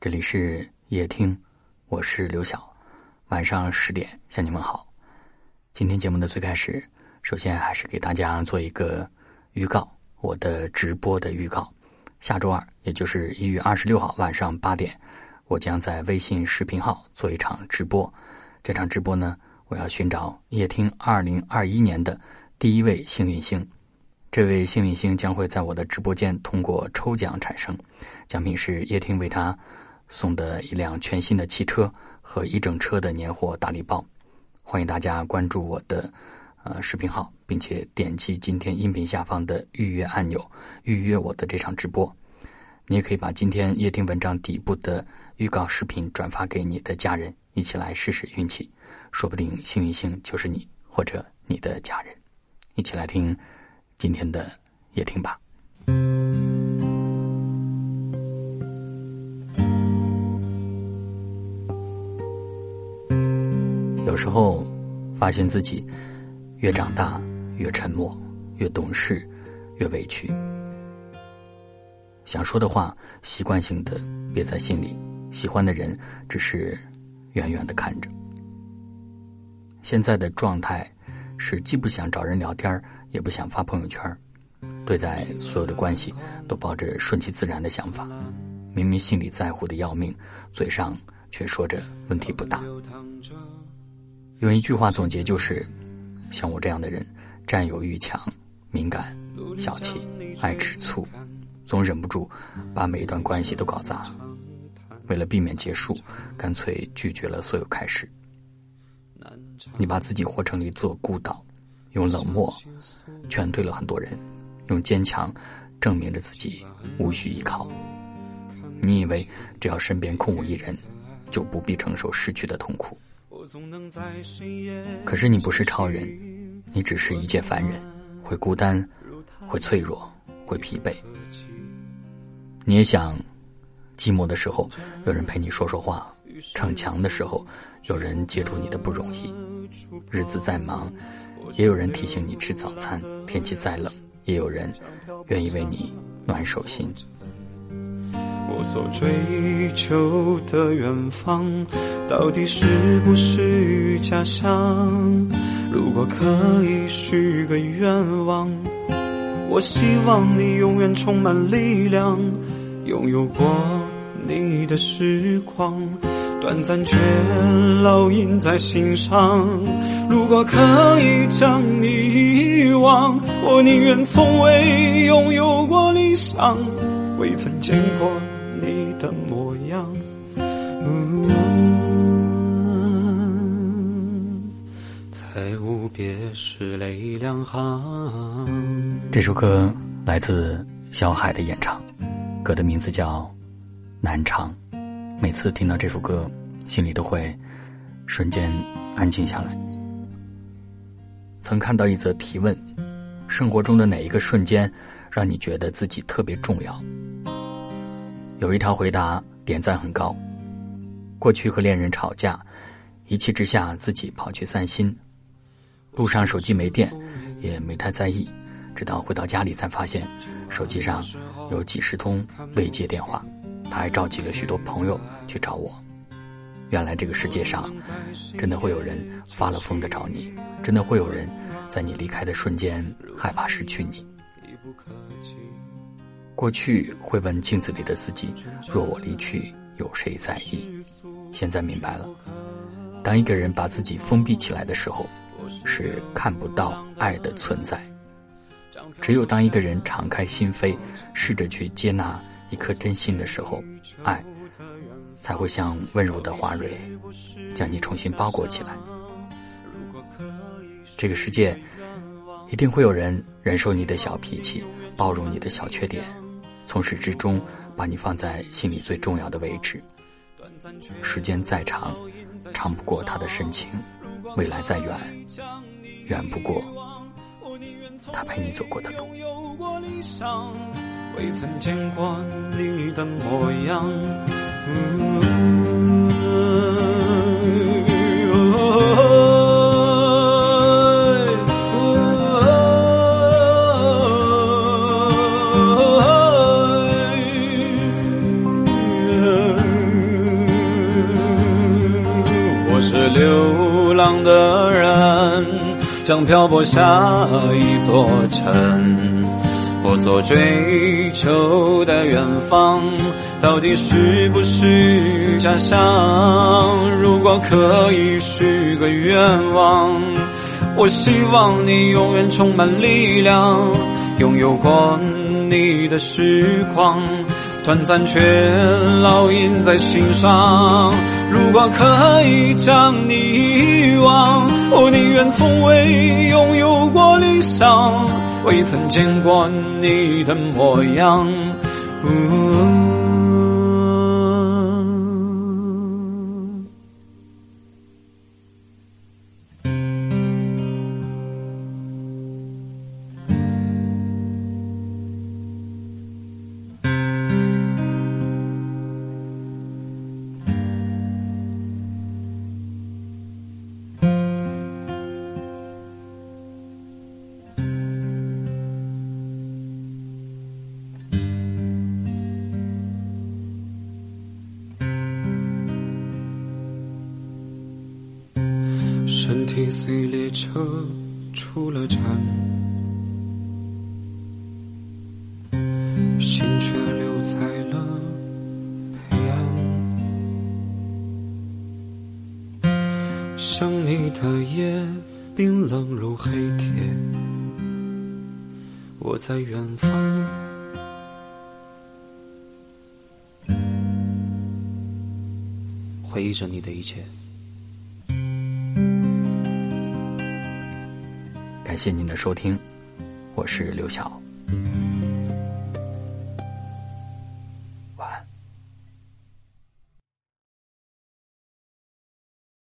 这里是夜听，我是刘晓。晚上十点向你们好。今天节目的最开始，首先还是给大家做一个预告，我的直播的预告。下周二，也就是一月二十六号晚上八点，我将在微信视频号做一场直播。这场直播呢，我要寻找夜听二零二一年的第一位幸运星。这位幸运星将会在我的直播间通过抽奖产生，奖品是夜听为他。送的一辆全新的汽车和一整车的年货大礼包，欢迎大家关注我的呃视频号，并且点击今天音频下方的预约按钮，预约我的这场直播。你也可以把今天夜听文章底部的预告视频转发给你的家人，一起来试试运气，说不定幸运星就是你或者你的家人。一起来听今天的夜听吧。后，发现自己越长大越沉默，越懂事越委屈。想说的话，习惯性的憋在心里；喜欢的人，只是远远的看着。现在的状态是既不想找人聊天，也不想发朋友圈，对待所有的关系都抱着顺其自然的想法。明明心里在乎的要命，嘴上却说着问题不大。用一句话总结就是：像我这样的人，占有欲强、敏感、小气、爱吃醋，总忍不住把每一段关系都搞砸。为了避免结束，干脆拒绝了所有开始。你把自己活成一座孤岛，用冷漠劝退了很多人，用坚强证明着自己无需依靠。你以为只要身边空无一人，就不必承受失去的痛苦。可是你不是超人，你只是一介凡人，会孤单，会脆弱，会疲惫。你也想，寂寞的时候有人陪你说说话，逞强的时候有人接住你的不容易，日子再忙，也有人提醒你吃早餐；天气再冷，也有人愿意为你暖手心。我所追求的远方，到底是不是家乡？如果可以许个愿望，我希望你永远充满力量，拥有过你的时光，短暂却烙印在心上。如果可以将你遗忘，我宁愿从未拥有过理想，未曾见过。你的模样，在无别时泪两行。这首歌来自小海的演唱，歌的名字叫《南昌》。每次听到这首歌，心里都会瞬间安静下来。曾看到一则提问：生活中的哪一个瞬间，让你觉得自己特别重要？有一条回答点赞很高。过去和恋人吵架，一气之下自己跑去散心。路上手机没电，也没太在意，直到回到家里才发现，手机上有几十通未接电话。他还召集了许多朋友去找我。原来这个世界上，真的会有人发了疯的找你，真的会有人在你离开的瞬间害怕失去你。过去会问镜子里的自己：“若我离去，有谁在意？”现在明白了，当一个人把自己封闭起来的时候，是看不到爱的存在。只有当一个人敞开心扉，试着去接纳一颗真心的时候，爱才会像温柔的花蕊，将你重新包裹起来。这个世界，一定会有人忍受你的小脾气，包容你的小缺点。从始至终，把你放在心里最重要的位置。时间再长，长不过他的深情；未来再远，远不过他陪你走过的路。未曾见过你的模样。浪的人，将漂泊下一座城。我所追求的远方，到底是不是家乡？如果可以许个愿望，我希望你永远充满力量，拥有过你的时光，短暂却烙印在心上。如果可以将你遗忘，我宁愿从未拥有过理想。未曾见过你的模样。体随列车出了站，心却留在了北岸。想你的夜冰冷如黑铁，我在远方，回忆着你的一切。感谢您的收听，我是刘晓。